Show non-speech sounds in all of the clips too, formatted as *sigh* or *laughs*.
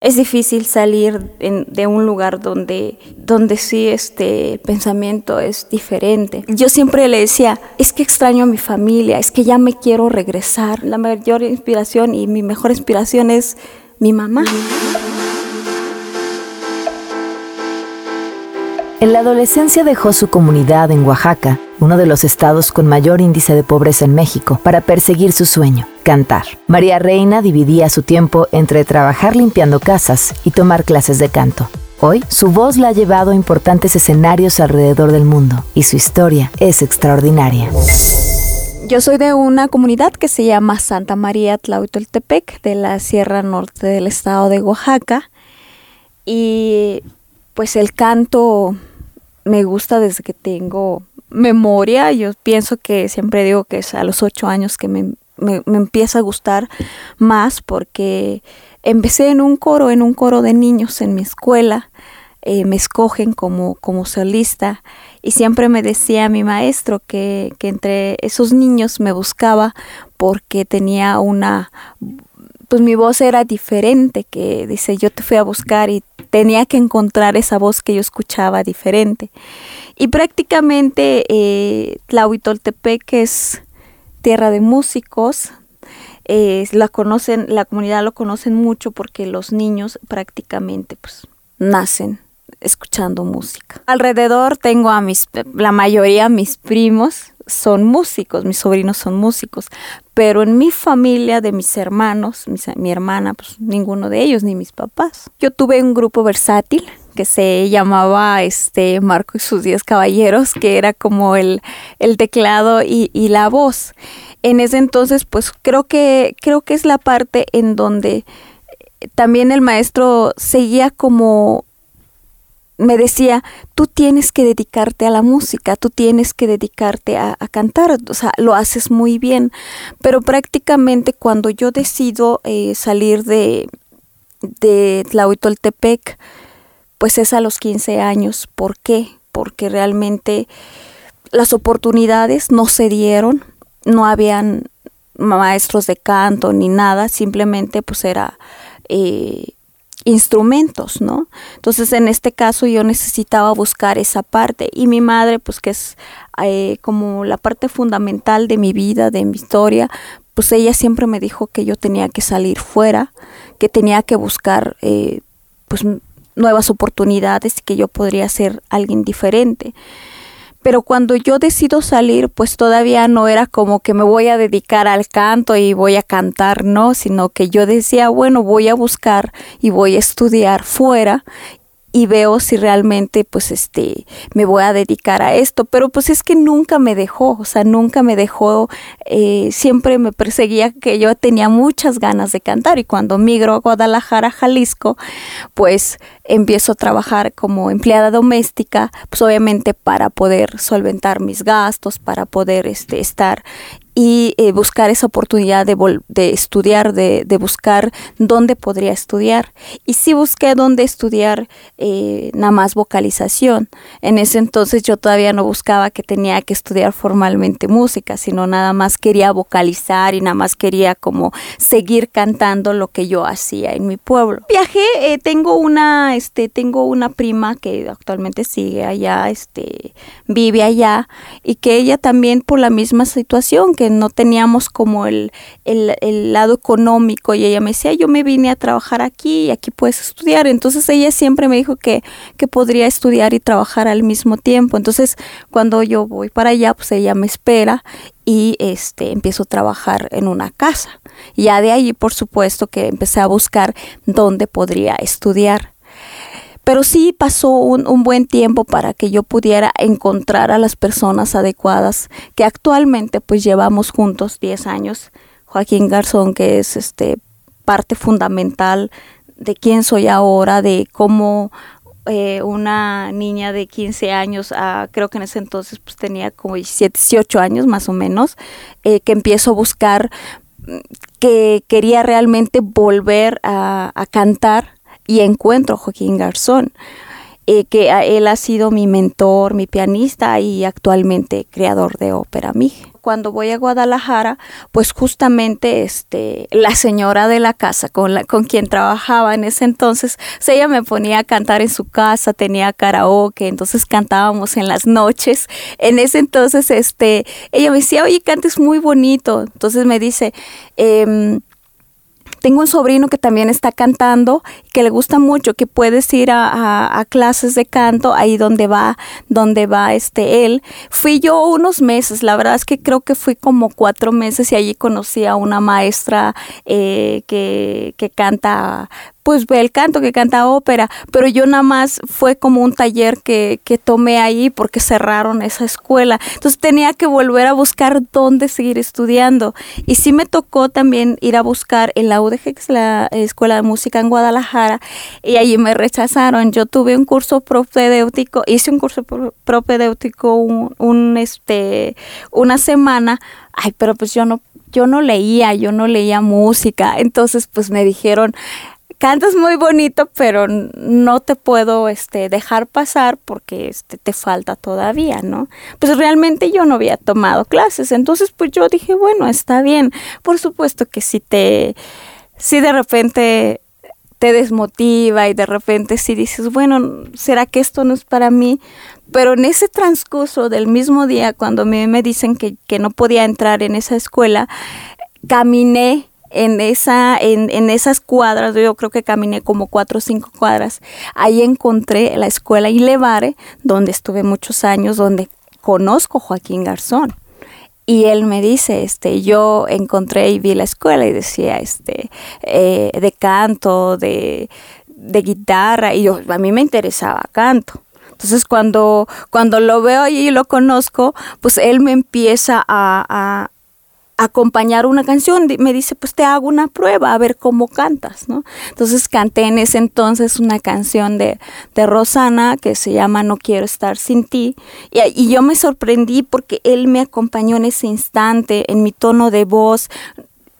Es difícil salir de un lugar donde, donde sí este pensamiento es diferente. Yo siempre le decía, es que extraño a mi familia, es que ya me quiero regresar. La mayor inspiración y mi mejor inspiración es mi mamá. En la adolescencia dejó su comunidad en Oaxaca, uno de los estados con mayor índice de pobreza en México, para perseguir su sueño, cantar. María Reina dividía su tiempo entre trabajar limpiando casas y tomar clases de canto. Hoy, su voz la ha llevado a importantes escenarios alrededor del mundo y su historia es extraordinaria. Yo soy de una comunidad que se llama Santa María Tlahuitoltepec, de la Sierra Norte del estado de Oaxaca. Y pues el canto me gusta desde que tengo memoria. Yo pienso que siempre digo que es a los ocho años que me, empieza a gustar más porque empecé en un coro, en un coro de niños en mi escuela. Eh, me escogen como, como solista y siempre me decía mi maestro que, que entre esos niños me buscaba porque tenía una pues mi voz era diferente, que dice, yo te fui a buscar y tenía que encontrar esa voz que yo escuchaba diferente. Y prácticamente eh, Tlahuitoltepec es tierra de músicos, eh, la conocen, la comunidad lo conocen mucho porque los niños prácticamente pues nacen escuchando música. Alrededor tengo a mis, la mayoría mis primos, son músicos, mis sobrinos son músicos, pero en mi familia de mis hermanos, mi hermana, pues ninguno de ellos, ni mis papás. Yo tuve un grupo versátil que se llamaba este Marco y sus diez caballeros, que era como el, el teclado y, y la voz. En ese entonces, pues creo que, creo que es la parte en donde también el maestro seguía como me decía, tú tienes que dedicarte a la música, tú tienes que dedicarte a, cantar, o sea, lo haces muy bien. Pero prácticamente cuando yo decido eh, salir de, de Tlahuitoltepec, pues es a los 15 años. ¿Por qué? Porque realmente las oportunidades no se dieron, no habían maestros de canto ni nada, simplemente pues era... Eh, instrumentos, ¿no? Entonces en este caso yo necesitaba buscar esa parte y mi madre, pues que es eh, como la parte fundamental de mi vida, de mi historia, pues ella siempre me dijo que yo tenía que salir fuera, que tenía que buscar eh, pues nuevas oportunidades y que yo podría ser alguien diferente. Pero cuando yo decido salir, pues todavía no era como que me voy a dedicar al canto y voy a cantar, no, sino que yo decía, bueno, voy a buscar y voy a estudiar fuera y veo si realmente pues este me voy a dedicar a esto. Pero pues es que nunca me dejó o sea nunca me dejó eh, siempre me perseguía que yo tenía muchas ganas de cantar. Y cuando migro a Guadalajara Jalisco pues empiezo a trabajar como empleada doméstica pues obviamente para poder solventar mis gastos para poder este estar y eh, buscar esa oportunidad de, de estudiar, de, de, buscar dónde podría estudiar. Y sí busqué dónde estudiar eh, nada más vocalización. En ese entonces yo todavía no buscaba que tenía que estudiar formalmente música, sino nada más quería vocalizar y nada más quería como seguir cantando lo que yo hacía en mi pueblo. Viajé, eh, tengo una, este, tengo una prima que actualmente sigue allá, este, vive allá y que ella también por la misma situación que no teníamos como el, el, lado económico y ella me decía, yo me vine a trabajar aquí y aquí puedes estudiar. Entonces ella siempre me dijo que, que podría estudiar y trabajar al mismo tiempo. Entonces cuando yo voy para allá, pues ella me espera y este empiezo a trabajar en una casa. Ya de ahí, por supuesto, que empecé a buscar dónde podría estudiar. Pero sí pasó un, buen tiempo para que yo pudiera encontrar a las personas adecuadas que actualmente pues llevamos juntos 10 años. Joaquín Garzón, que es este parte fundamental de quién soy ahora, de cómo eh, una niña de 15 años, creo que en ese entonces pues tenía como 18 años más o menos, eh, que empiezo a buscar mm, que quería realmente volver a, a cantar y encuentro a Joaquín Garzón. eh, que él ha sido mi mentor, mi pianista y actualmente creador de ópera Mije cuando voy a Guadalajara, pues justamente este, la señora de la casa con, la, con quien trabajaba en ese entonces, ella me ponía a cantar en su casa, tenía karaoke, entonces cantábamos en las noches. En ese entonces, este, ella me decía, oye, cantes muy bonito. Entonces me dice, eh, tengo un sobrino que también está cantando, que le gusta mucho, que puedes ir a, clases de canto ahí donde va, donde va este él. Fui yo unos meses, la verdad es que creo que fui como cuatro meses y allí conocí a una maestra eh, que, que canta pues ve el canto, que canta ópera, pero yo nada más fue como un taller que, que tomé ahí porque cerraron esa escuela. Entonces tenía que volver a buscar dónde seguir estudiando. Y sí me tocó también ir a buscar en la UDG, que es la Escuela de Música en Guadalajara, y allí me rechazaron. Yo tuve un curso propedéutico, hice un curso propedéutico un, este, una semana, ay, pero pues yo no yo no leía, yo no leía música, entonces pues me dijeron, cantas muy bonito, pero no te puedo este, dejar pasar porque este, te falta todavía, ¿no? Pues realmente yo no había tomado clases, entonces pues yo dije, bueno, está bien. Por supuesto que si te, si de repente te desmotiva y de repente si dices, bueno, ¿será que esto no es para mí? Pero en ese transcurso del mismo día, cuando me, me dicen que, que no podía entrar en esa escuela, caminé en, esa, en, en, esas cuadras, yo creo que caminé como cuatro o cinco cuadras, ahí encontré la escuela Ilevare, donde estuve muchos años, donde conozco a Joaquín Garzón. Y él me dice, este, yo encontré y vi la escuela y decía, este, eh, de canto, de, de guitarra, y yo, a mí me interesaba canto. Entonces cuando, cuando lo veo y lo conozco, pues él me empieza a, acompañar una canción, me dice, pues te hago una prueba, a ver cómo cantas, ¿no? Entonces canté en ese entonces una canción de, de Rosana que se llama No quiero estar sin ti, y, y yo me sorprendí porque él me acompañó en ese instante, en mi tono de voz,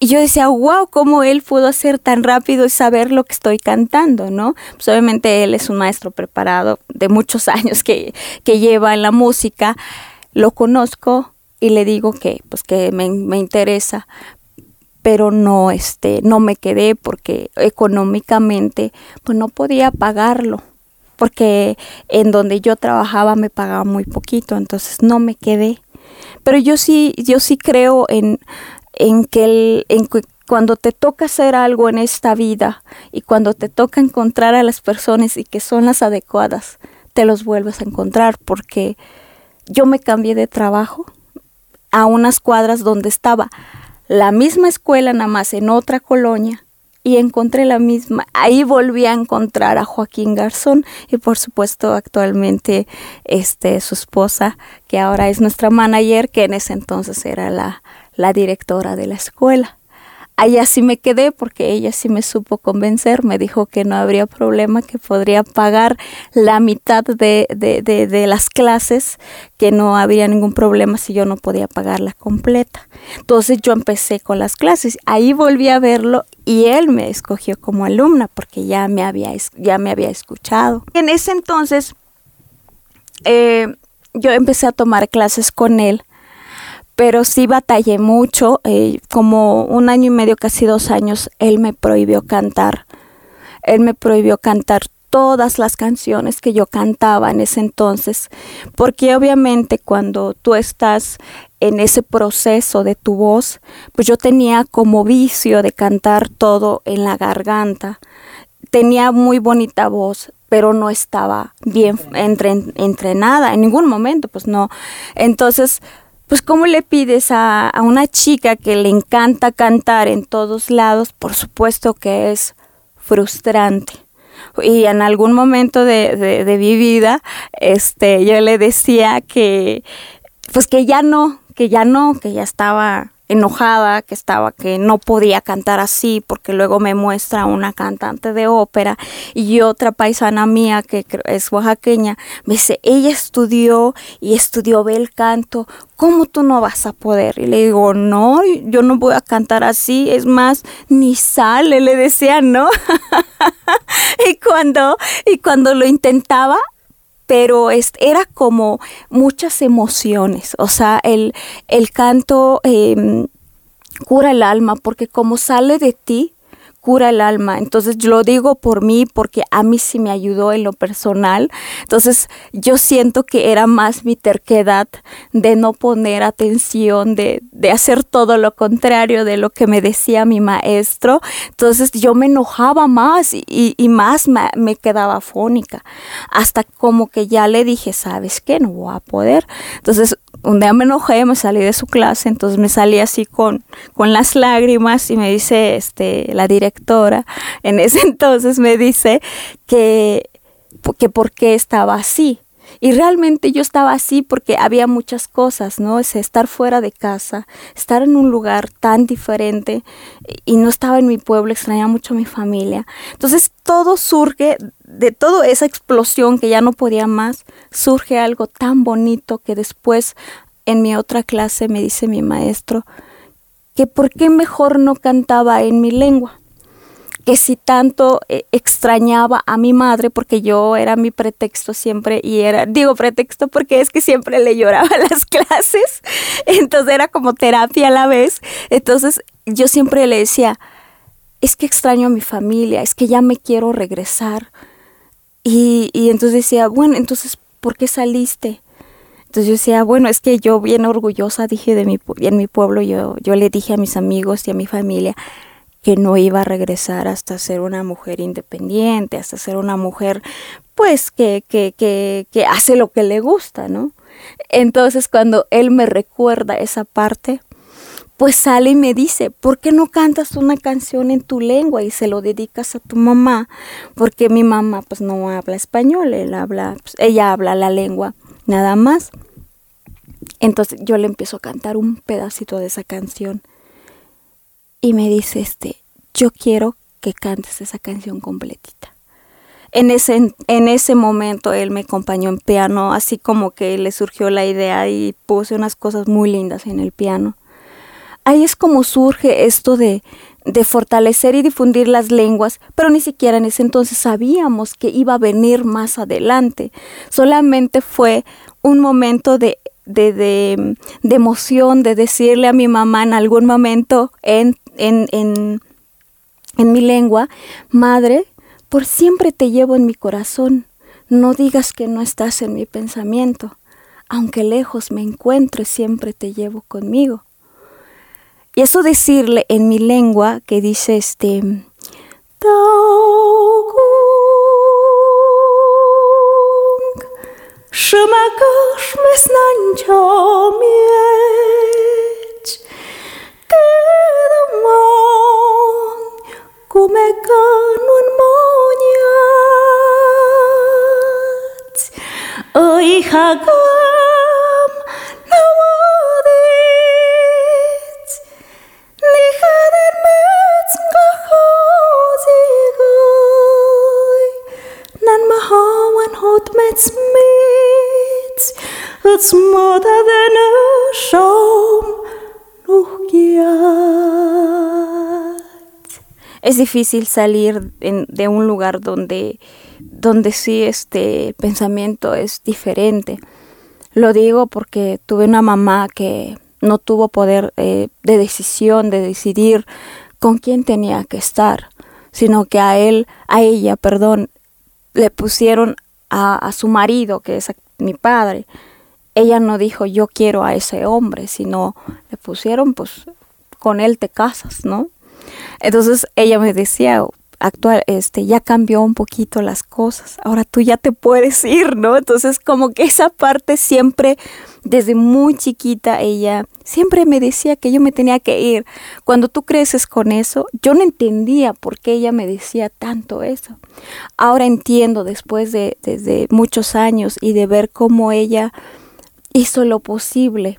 y yo decía, wow, cómo él pudo hacer tan rápido y saber lo que estoy cantando, ¿no? Pues obviamente él es un maestro preparado de muchos *laughs* años que, que lleva en la música. Lo conozco, y le digo que pues que me, me interesa pero no este no me quedé porque económicamente pues no podía pagarlo porque en donde yo trabajaba me pagaba muy poquito entonces no me quedé. Pero yo sí yo sí creo en en que el, en que cuando te toca hacer algo en esta vida y cuando te toca encontrar a las personas y que son las adecuadas te los vuelves a encontrar porque yo me cambié de trabajo a unas cuadras donde estaba la misma escuela, nada más en otra colonia, y encontré la misma. Ahí volví a encontrar a Joaquín Garzón y por supuesto actualmente este, su esposa, que ahora es nuestra manager, que en ese entonces era la, la directora de la escuela. Allá sí me quedé porque ella sí me supo convencer, me dijo que no habría problema, que podría pagar la mitad de, de, de, las clases, que no habría ningún problema si yo no podía pagarla completa. Entonces yo empecé con las clases, ahí volví a verlo y él me escogió como alumna porque ya me había, ya me había escuchado. En ese entonces eh, yo empecé a tomar clases con él pero sí batallé mucho, eh, como un año y medio, casi dos años, él me prohibió cantar. Él me prohibió cantar todas las canciones que yo cantaba en ese entonces, porque obviamente cuando tú estás en ese proceso de tu voz, pues yo tenía como vicio de cantar todo en la garganta. Tenía muy bonita voz, pero no estaba bien entrenada en ningún momento, pues no. Entonces, pues ¿cómo le pides a, una chica que le encanta cantar en todos lados? Por supuesto que es frustrante. Y en algún momento de, de, mi vida, este, yo le decía que, pues que ya no, que ya no, que ya estaba enojada, que estaba, que no podía cantar así, porque luego me muestra una cantante de ópera y otra paisana mía que es oaxaqueña, me dice, ella estudió y estudió bel canto, ¿cómo tú no vas a poder? Y le digo, no, yo no voy a cantar así, es más, ni sale, le decía, ¿no? *laughs* y cuando, y cuando lo intentaba, pero era como muchas emociones, o sea, el, el canto em, cura el alma porque como sale de ti, cura el alma. Entonces yo lo digo por mí porque a mí sí me ayudó en lo personal. Entonces yo siento que era más mi terquedad de no poner atención, de, de hacer todo lo contrario de lo que me decía mi maestro. Entonces yo me enojaba más y, y más me, me, quedaba fónica. Hasta como que ya le dije, ¿sabes qué? No voy a poder. Entonces un día me enojé, me salí de su clase, entonces me salí así con, con las lágrimas y me dice este, la directora, en ese *laughs* entonces me dice que, que por qué estaba así. Y realmente yo estaba así porque había muchas cosas, ¿no? Es estar fuera de casa, estar en un lugar tan diferente y no estaba en mi pueblo, extrañaba mucho a mi familia. Entonces todo surge de toda esa explosión que ya no podía más, surge algo tan bonito que después en mi otra clase me dice mi maestro que por qué mejor no cantaba en mi lengua que si tanto eh, extrañaba a mi madre, porque yo era mi pretexto siempre, y era, digo pretexto porque es que siempre le lloraba *laughs* las clases, entonces era como terapia a la vez, entonces yo siempre le decía, es que extraño a mi familia, es que ya me quiero regresar. Y, y entonces decía, bueno, entonces, ¿por qué saliste? Entonces yo decía, bueno, es que yo bien orgullosa dije de mi, en mi pueblo, yo, yo le dije a mis amigos y a mi familia, que no iba a regresar hasta ser una mujer independiente, hasta ser una mujer pues que, que, que, que hace lo que le gusta, ¿no? Entonces cuando él me recuerda esa parte, pues sale y me dice, ¿por qué no cantas una canción en tu lengua y se lo dedicas a tu mamá? Porque mi mamá pues no habla español, él habla, pues, ella habla la lengua nada más. Entonces yo le empiezo a cantar un pedacito de esa canción y me dice, este, yo quiero que cantes esa canción completita. En ese, en ese momento él me acompañó en piano, así como que le surgió la idea y puse unas cosas muy lindas en el piano. Ahí es como surge esto de, de fortalecer y difundir las lenguas, pero ni siquiera en ese entonces sabíamos que iba a venir más adelante. Solamente fue un momento de de, de, emoción, de decirle a mi mamá en algún momento en, en, en, en mi lengua, Madre, por siempre te llevo en mi corazón, no digas que no estás en mi pensamiento, aunque lejos me encuentre, siempre te llevo conmigo. Y eso decirle en mi lengua que dice este, Szymekusz mysnęcio mieć, kiedy mą, kumekanun moniać, oj hagam na łodyć, niech jeden mec go chodzi goj, nan mahawan hot mec mi. Es difícil salir de un lugar donde, donde sí este pensamiento es diferente. Lo digo porque tuve una mamá que no tuvo poder eh, de decisión, de decidir con quién tenía que estar, sino que a él, a ella, perdón, le pusieron a, a su marido, que es mi padre, ella no dijo yo quiero a ese hombre, sino le pusieron pues con él te casas, ¿no? Entonces ella me decía, actual, este, ya cambió un poquito las cosas, ahora tú ya te puedes ir, ¿no? Entonces como que esa parte siempre, desde muy chiquita, ella siempre me decía que yo me tenía que ir. Cuando tú creces con eso, yo no entendía por qué ella me decía tanto eso. Ahora entiendo después de desde muchos años y de ver cómo ella hizo lo posible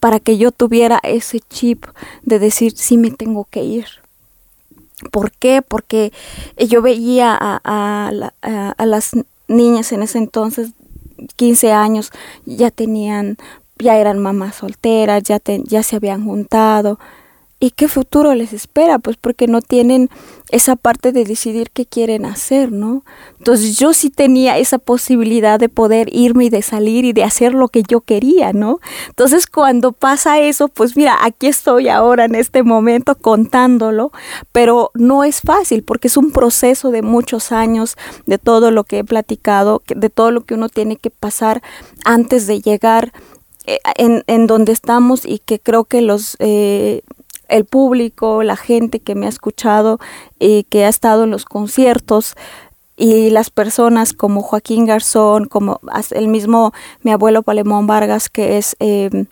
para que yo tuviera ese chip de decir sí me tengo que ir ¿Por qué? Porque yo veía a, a, las niñas en ese entonces, 15 años, ya tenían, ya eran mamás solteras, ya, ya se habían juntado. ¿Y qué futuro les espera? Pues porque no tienen esa parte de decidir qué quieren hacer, ¿no? Entonces yo sí tenía esa posibilidad de poder irme y de salir y de hacer lo que yo quería, ¿no? Entonces cuando pasa eso, pues mira, aquí estoy ahora en este momento contándolo, pero no es fácil porque es un proceso de muchos años, de todo lo que he platicado, de todo lo que uno tiene que pasar antes de llegar eh, en, en donde estamos y que creo que los... Eh, el público, la gente que me ha escuchado y que ha estado en los conciertos y las personas como Joaquín Garzón, como el mismo mi abuelo Palemón Vargas, que es eh,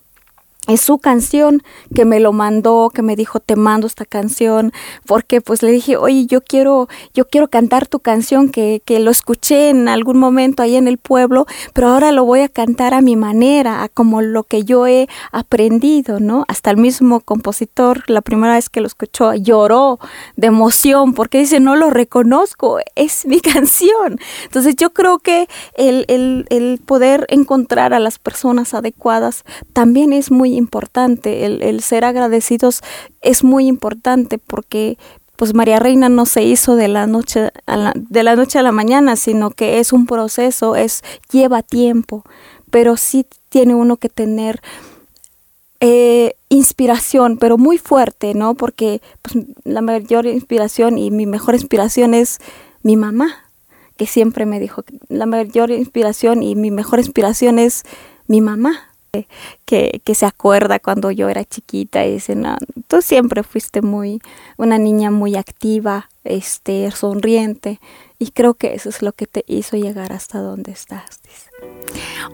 es su canción que me lo mandó, que me dijo te mando esta canción, porque pues le dije, oye, yo quiero, yo quiero cantar tu canción que, que lo escuché en algún momento ahí en el pueblo, pero ahora lo voy a cantar a mi manera, a como lo que yo he aprendido, ¿no? Hasta el mismo compositor, la primera vez que lo escuchó, lloró de emoción, porque dice, no lo reconozco, es mi *laughs* canción. Entonces yo creo que el, el, el poder encontrar a las personas adecuadas también es muy importante, el, ser agradecidos es muy importante porque pues María Reina no se hizo de la noche a la, de la noche a la mañana, sino que es un proceso, es lleva tiempo, pero sí tiene uno que tener eh, inspiración, pero muy fuerte, ¿no? Porque pues, la mayor inspiración y mi mejor inspiración es mi mamá, que siempre me dijo, la mayor inspiración y mi mejor inspiración es mi mamá que, que, se acuerda cuando yo era chiquita y dice, no, tú siempre fuiste muy, una niña muy activa, este, sonriente, y creo que eso es lo que te hizo llegar hasta donde estás.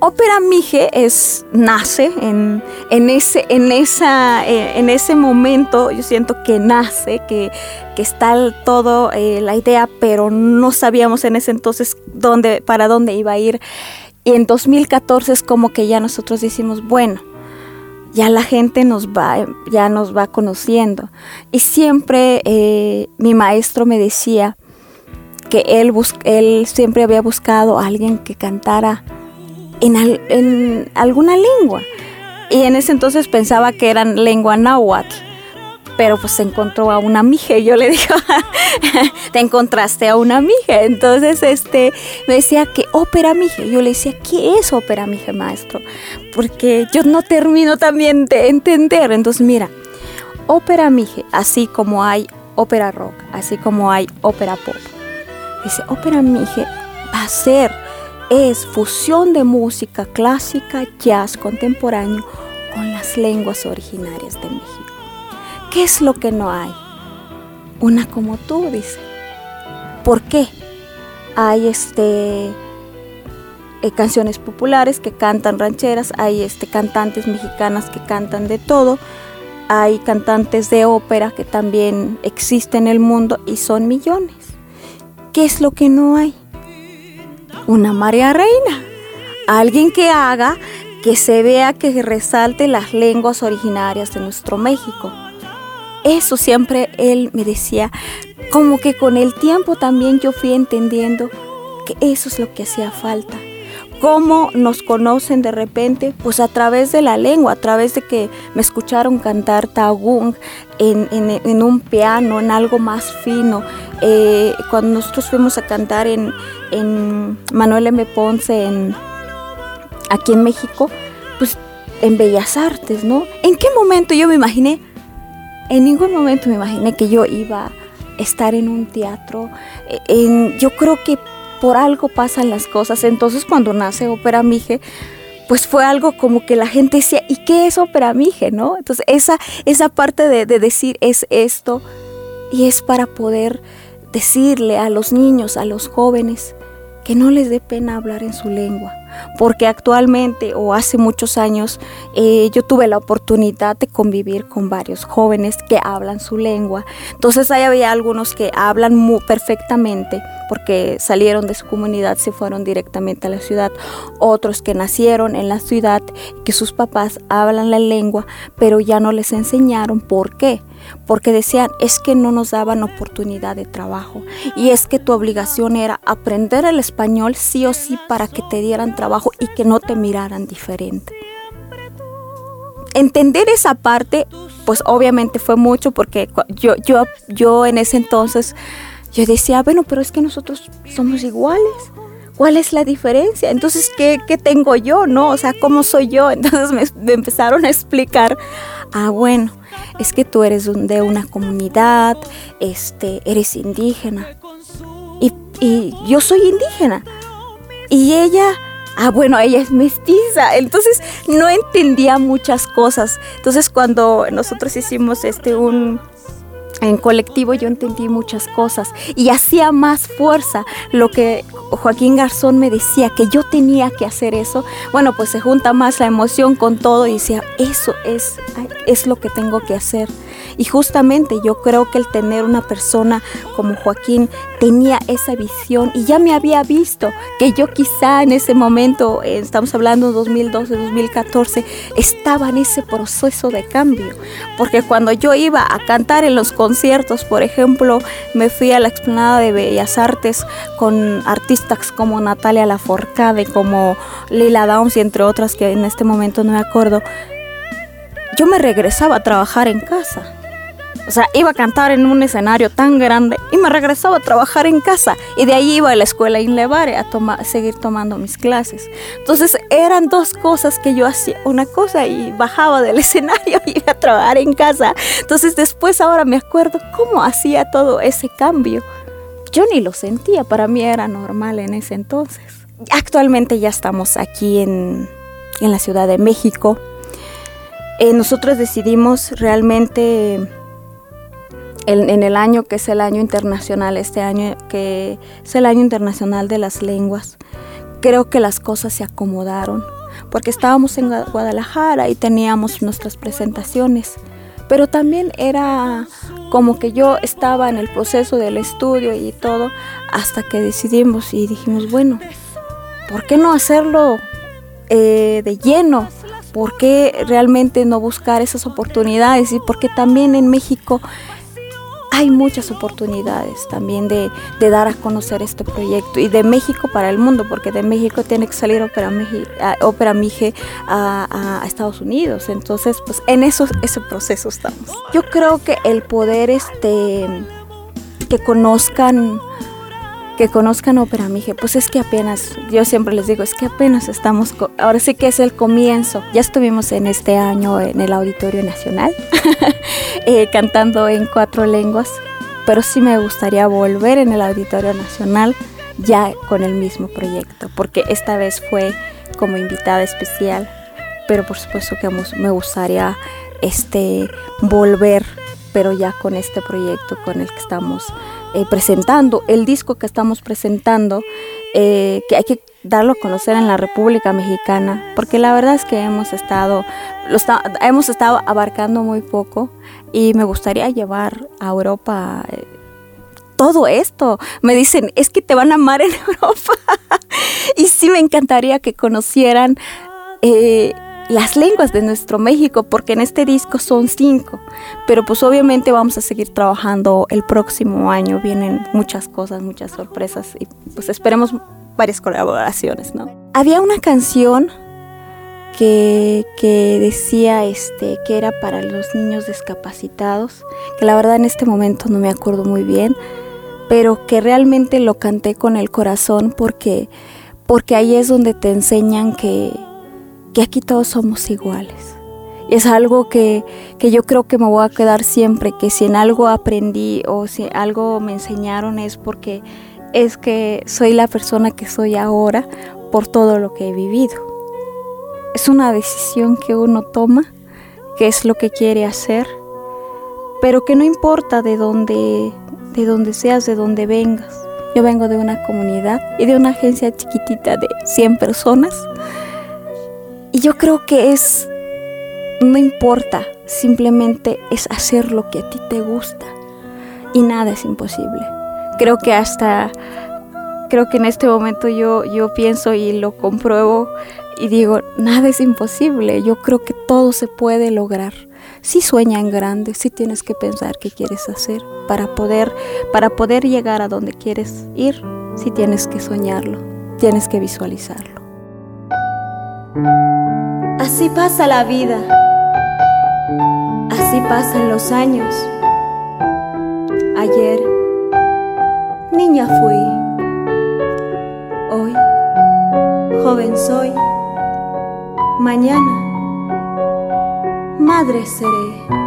Ópera Mije es, nace en, en, ese, en, esa, eh, en ese momento, yo siento que nace, que, que está todo eh, la idea, pero no sabíamos en ese entonces dónde, para dónde iba a ir. Y en 2014 es como que ya nosotros decimos, bueno, ya la gente nos va, ya nos va conociendo. Y siempre eh, mi maestro me decía que él, él siempre había buscado a alguien que cantara en, en alguna lengua. Y en ese entonces pensaba que eran lengua náhuatl pero pues se encontró a una mije. Yo le digo, *laughs* te encontraste a una mije. Entonces, este, me decía que ópera mije. Yo le decía, ¿qué es ópera mije, maestro? Porque yo no termino también de entender. Entonces, mira, ópera mije, así como hay ópera rock, así como hay ópera pop. Dice, ópera mije va a ser, es fusión de música clásica, jazz contemporáneo con las lenguas originarias de México. ¿Qué es lo que no hay? Una como tú, dice. ¿Por qué? Hay este eh, canciones populares que cantan rancheras, hay este cantantes mexicanas que cantan de todo, hay cantantes de ópera que también existen en el mundo y son millones. ¿Qué es lo que no hay? Una María Reina, alguien que haga que se vea que resalte las lenguas originarias de nuestro México eso siempre él me decía, como que con el tiempo también yo fui entendiendo que eso es lo que hacía falta. ¿Cómo nos conocen de repente? Pues a través de la lengua, a través de que me escucharon cantar tagung en, un piano, en algo más fino. Eh, cuando nosotros fuimos a cantar en, Manuel M. Ponce, en, aquí en México, pues en Bellas Artes, ¿no? ¿En qué momento yo me imaginé? En ningún momento me imaginé que yo iba a estar en un teatro. yo creo que por algo pasan las cosas. Entonces cuando nace Ópera Mije, pues fue algo como que la gente decía, ¿y qué es Ópera Mije? ¿no? Entonces esa, esa parte de, de decir es esto y es para poder decirle a los niños, a los jóvenes, que no les dé pena hablar en su lengua porque actualmente o hace muchos años eh, yo tuve la oportunidad de convivir con varios jóvenes que hablan su lengua. Entonces ahí había algunos que hablan muy perfectamente porque salieron de su comunidad, se fueron directamente a la ciudad. Otros que nacieron en la ciudad, que sus papás hablan la lengua, pero ya no les enseñaron por qué porque decían es que no nos daban oportunidad de trabajo y es que tu obligación era aprender el español sí o sí para que te dieran trabajo y que no te miraran diferente. Entender esa parte pues obviamente fue mucho porque yo, yo, yo en ese entonces, yo decía, bueno, pero es que nosotros somos iguales. ¿Cuál es la diferencia? Entonces, ¿qué, qué tengo yo? ¿No? O sea, ¿cómo soy yo? *laughs* Entonces me, me empezaron a explicar, ah, bueno, es que tú eres de una comunidad, este, eres indígena. Y, y yo soy indígena. Y ella, ah, bueno, ella es mestiza. Entonces no entendía muchas cosas. Entonces cuando nosotros hicimos este un en colectivo yo entendí muchas cosas y hacía más fuerza lo que Joaquín Garzón me decía que yo tenía que hacer eso. Bueno, pues se junta más la emoción con todo y decía, eso es, es lo que tengo que hacer. Y justamente yo creo que el tener una persona como Joaquín tenía esa visión y ya me había visto que yo quizá en ese momento, eh, estamos hablando de 2012, 2014, estaba en ese proceso de cambio. Porque cuando yo iba a cantar en los conciertos, por ejemplo, me fui a la explanada de Bellas Artes con artistas como Natalia Laforcade, como Lila Downs y entre otras que en este momento no me acuerdo, yo me regresaba a trabajar en casa. O sea, iba a cantar en un escenario tan grande y me regresaba a trabajar en casa. Y de ahí iba a la escuela Inlevare a seguir tomando mis clases. Entonces eran dos cosas que yo hacía. Una cosa y bajaba del *laughs* escenario y iba a trabajar en casa. Entonces después ahora me acuerdo cómo hacía todo ese cambio. Yo ni lo sentía, para mí era normal en ese entonces. Actualmente ya estamos aquí en, en la Ciudad de México. Eh, nosotros decidimos realmente en, el año que es el año internacional, este año que es el año internacional de las lenguas, creo que las cosas se acomodaron, porque estábamos en Guadalajara y teníamos nuestras presentaciones, pero también era como que yo estaba en el proceso del estudio y todo, hasta que decidimos y dijimos, bueno, ¿por qué no hacerlo eh, de lleno? ¿Por qué realmente no buscar esas oportunidades? Y porque también en México hay muchas oportunidades también de, dar a conocer este proyecto y de México para el mundo, porque de México tiene que salir Ópera, Ópera Mije a, Estados Unidos. Entonces, pues en eso, ese proceso estamos. Yo creo que el poder este, que conozcan que conozcan Ópera Mije, pues es que apenas, yo siempre les digo, es que apenas estamos, ahora sí que es el comienzo. Ya estuvimos en este año en el Auditorio Nacional, *laughs* eh, cantando en cuatro lenguas, pero sí me gustaría volver en el Auditorio Nacional ya con el mismo proyecto, porque esta vez fue como invitada especial, pero por supuesto que me gustaría este, volver, pero ya con este proyecto con el que estamos eh, presentando, el disco que estamos presentando, eh, que hay que darlo a conocer en la República Mexicana, porque la verdad es que hemos estado, hemos estado abarcando muy poco y me gustaría llevar a Europa eh, todo esto. Me dicen, es que te van a amar en *laughs* Europa. *laughs* y sí me encantaría que conocieran las lenguas de nuestro México, porque en este disco son cinco, pero pues obviamente vamos a seguir trabajando el próximo año, vienen muchas cosas, muchas sorpresas y pues esperemos varias colaboraciones, ¿no? Había una canción que, que, decía este, que era para los niños discapacitados, que la verdad en este momento no me acuerdo muy bien, pero que realmente lo canté con el corazón porque, porque ahí es donde te enseñan que, que aquí todos somos iguales. Y es algo que, que, yo creo que me voy a quedar siempre, que si en algo aprendí o si algo me enseñaron es porque es que soy la persona que soy ahora por todo lo que he vivido. Es una decisión que uno toma, que es lo que quiere hacer, pero que no importa de dónde, de dónde seas, de dónde vengas. Yo vengo de una comunidad y de una agencia chiquitita de 100 personas y yo creo que es, no importa, simplemente es hacer lo que a ti te gusta y nada es imposible. Creo que hasta, creo que en este momento yo, yo pienso y lo compruebo y digo, nada es imposible, yo creo que todo se puede lograr. Si sueña en grande, si tienes que pensar qué quieres hacer para poder, para poder llegar a donde quieres ir, si tienes que soñarlo, tienes que visualizarlo. Así pasa la vida. Así pasan los años. Ayer, niña fui. Hoy, joven soy. Mañana, madre seré.